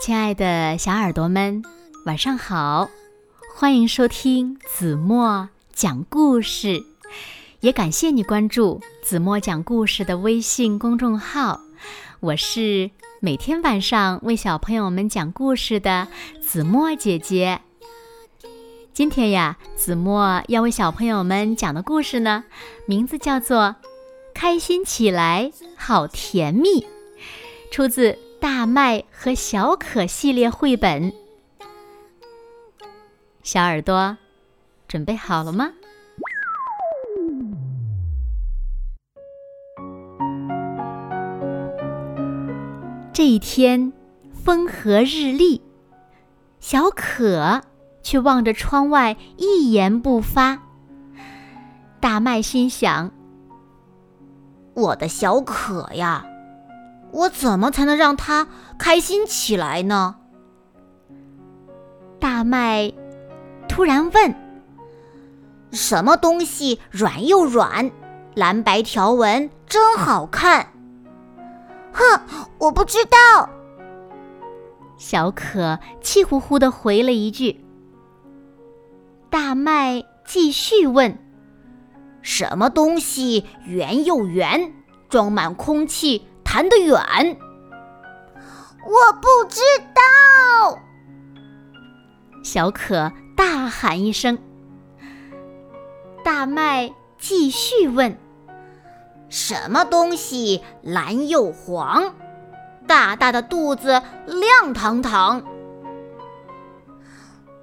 亲爱的小耳朵们，晚上好！欢迎收听子墨讲故事，也感谢你关注子墨讲故事的微信公众号。我是每天晚上为小朋友们讲故事的子墨姐姐。今天呀，子墨要为小朋友们讲的故事呢，名字叫做《开心起来好甜蜜》，出自。大麦和小可系列绘本，小耳朵准备好了吗？这一天风和日丽，小可却望着窗外一言不发。大麦心想：“我的小可呀！”我怎么才能让他开心起来呢？大麦突然问：“什么东西软又软，蓝白条纹真好看？”哼，我不知道。小可气呼呼的回了一句。大麦继续问：“什么东西圆又圆，装满空气？”弹得远，我不知道。小可大喊一声。大麦继续问：“什么东西蓝又黄，大大的肚子亮堂堂？”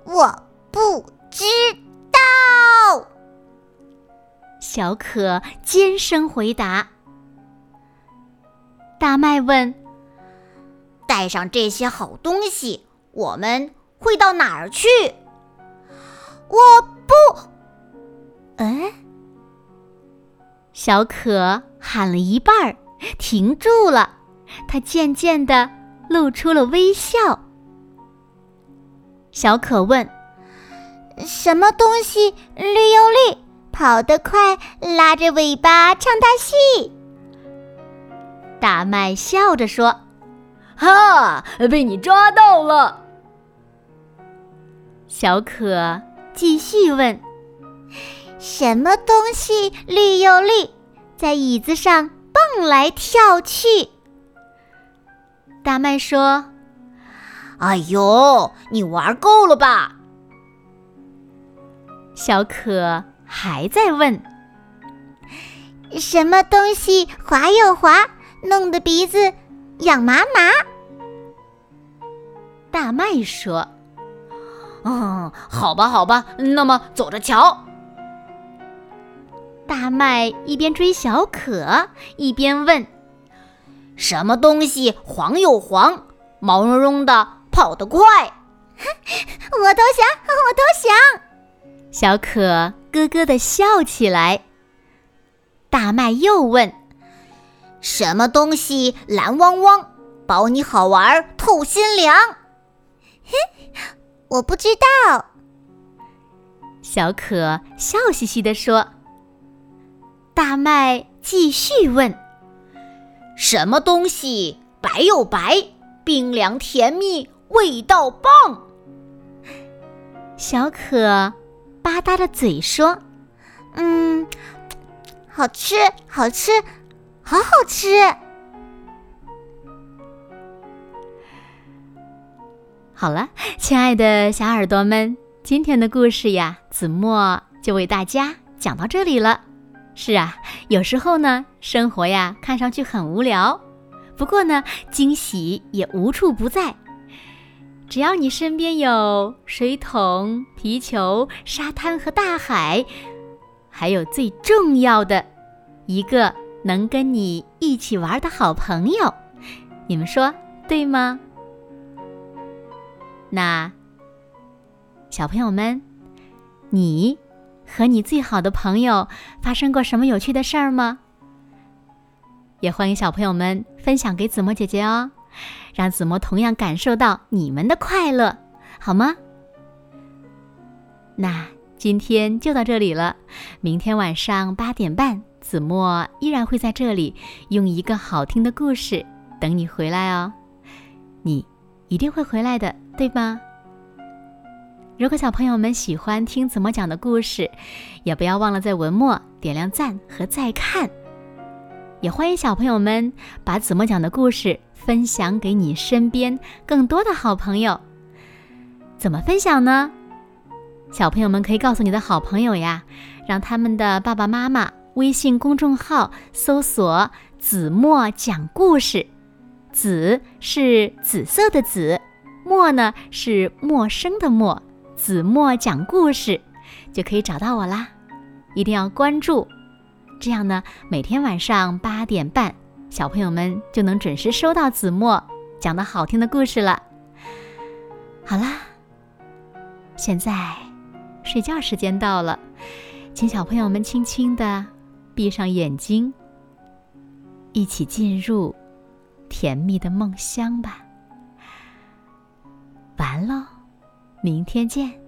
我不知道。小可尖声回答。大麦问：“带上这些好东西，我们会到哪儿去？”我不，哎，小可喊了一半儿，停住了。他渐渐的露出了微笑。小可问：“什么东西绿又绿，跑得快，拉着尾巴唱大戏？”大麦笑着说：“哈，被你抓到了。”小可继续问：“什么东西绿又绿，在椅子上蹦来跳去？”大麦说：“哎呦，你玩够了吧？”小可还在问：“什么东西滑又滑？”弄得鼻子痒麻麻。大麦说：“嗯，好吧，好吧，那么走着瞧。”大麦一边追小可，一边问：“什么东西黄又黄，毛茸茸的，跑得快？” 我投降，我投降。小可咯咯的笑起来。大麦又问。什么东西蓝汪汪，保你好玩透心凉？嘿，我不知道。小可笑嘻嘻地说。大麦继续问：什么东西白又白，冰凉甜蜜，味道棒？小可吧嗒着嘴说：“嗯，好吃，好吃。”好好吃！好了，亲爱的小耳朵们，今天的故事呀，子墨就为大家讲到这里了。是啊，有时候呢，生活呀看上去很无聊，不过呢，惊喜也无处不在。只要你身边有水桶、皮球、沙滩和大海，还有最重要的一个。能跟你一起玩的好朋友，你们说对吗？那小朋友们，你和你最好的朋友发生过什么有趣的事儿吗？也欢迎小朋友们分享给子墨姐姐哦，让子墨同样感受到你们的快乐，好吗？那今天就到这里了，明天晚上八点半。子墨依然会在这里，用一个好听的故事等你回来哦。你一定会回来的，对吗？如果小朋友们喜欢听子墨讲的故事，也不要忘了在文末点亮赞和再看。也欢迎小朋友们把子墨讲的故事分享给你身边更多的好朋友。怎么分享呢？小朋友们可以告诉你的好朋友呀，让他们的爸爸妈妈微信公众号搜索“子墨讲故事”，紫是紫色的紫，墨呢是陌生的陌。子墨讲故事，就可以找到我啦！一定要关注，这样呢，每天晚上八点半，小朋友们就能准时收到子墨讲的好听的故事了。好啦，现在睡觉时间到了，请小朋友们轻轻的闭上眼睛，一起进入甜蜜的梦乡吧。完喽。明天见。